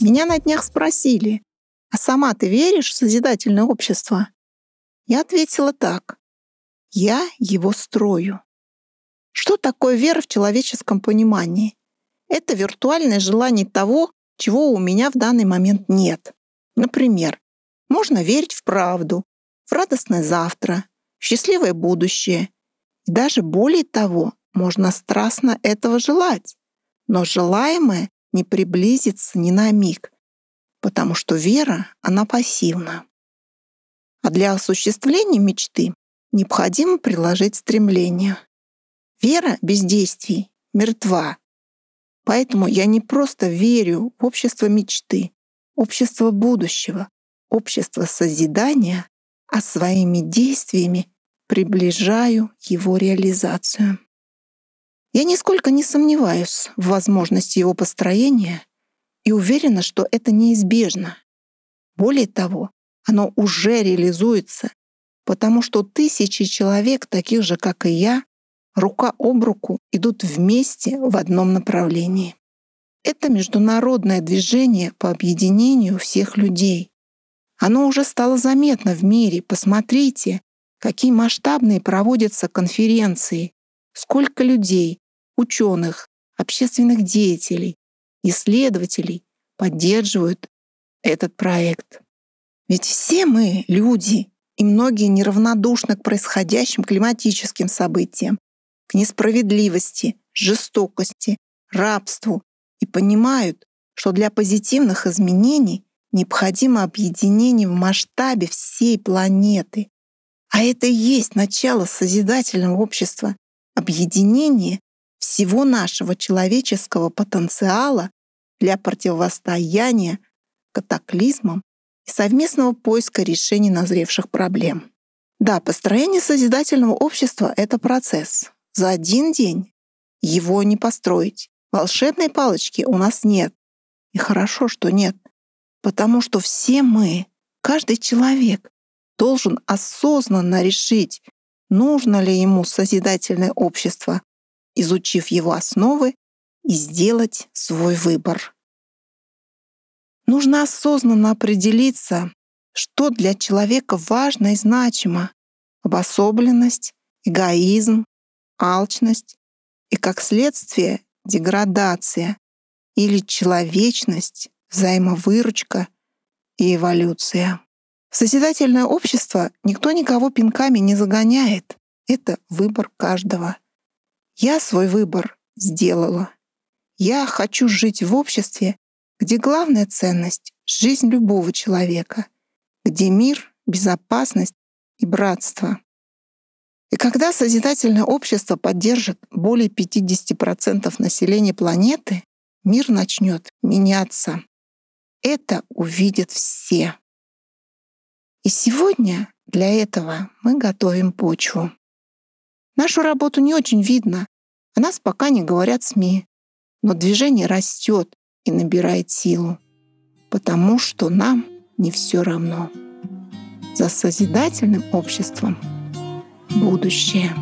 Меня на днях спросили, а сама ты веришь в созидательное общество? Я ответила так. Я его строю. Что такое вера в человеческом понимании? Это виртуальное желание того, чего у меня в данный момент нет. Например, можно верить в правду, в радостное завтра, в счастливое будущее. И даже более того, можно страстно этого желать. Но желаемое не приблизится ни на миг, потому что вера, она пассивна. А для осуществления мечты необходимо приложить стремление. Вера без действий мертва. Поэтому я не просто верю в общество мечты, общество будущего, общество созидания, а своими действиями приближаю его реализацию. Я нисколько не сомневаюсь в возможности его построения и уверена, что это неизбежно. Более того, оно уже реализуется, потому что тысячи человек, таких же, как и я, рука об руку идут вместе в одном направлении. Это международное движение по объединению всех людей. Оно уже стало заметно в мире. Посмотрите, какие масштабные проводятся конференции, сколько людей, ученых, общественных деятелей, исследователей поддерживают этот проект. Ведь все мы люди, и многие неравнодушны к происходящим климатическим событиям, к несправедливости, жестокости, рабству и понимают, что для позитивных изменений необходимо объединение в масштабе всей планеты. А это и есть начало созидательного общества — объединение всего нашего человеческого потенциала для противостояния катаклизмам и совместного поиска решений назревших проблем. Да, построение созидательного общества — это процесс. За один день его не построить. Волшебной палочки у нас нет. И хорошо, что нет. Потому что все мы, каждый человек, должен осознанно решить, нужно ли ему созидательное общество, изучив его основы и сделать свой выбор. Нужно осознанно определиться, что для человека важно и значимо. Обособленность, эгоизм, алчность и, как следствие, деградация или человечность, взаимовыручка и эволюция. В созидательное общество никто никого пинками не загоняет. Это выбор каждого. Я свой выбор сделала. Я хочу жить в обществе, где главная ценность — жизнь любого человека, где мир, безопасность и братство. И когда созидательное общество поддержит более 50% населения планеты, мир начнет меняться. Это увидят все. И сегодня для этого мы готовим почву. Нашу работу не очень видно, о нас пока не говорят СМИ, но движение растет, и набирает силу, потому что нам не все равно. За созидательным обществом будущее.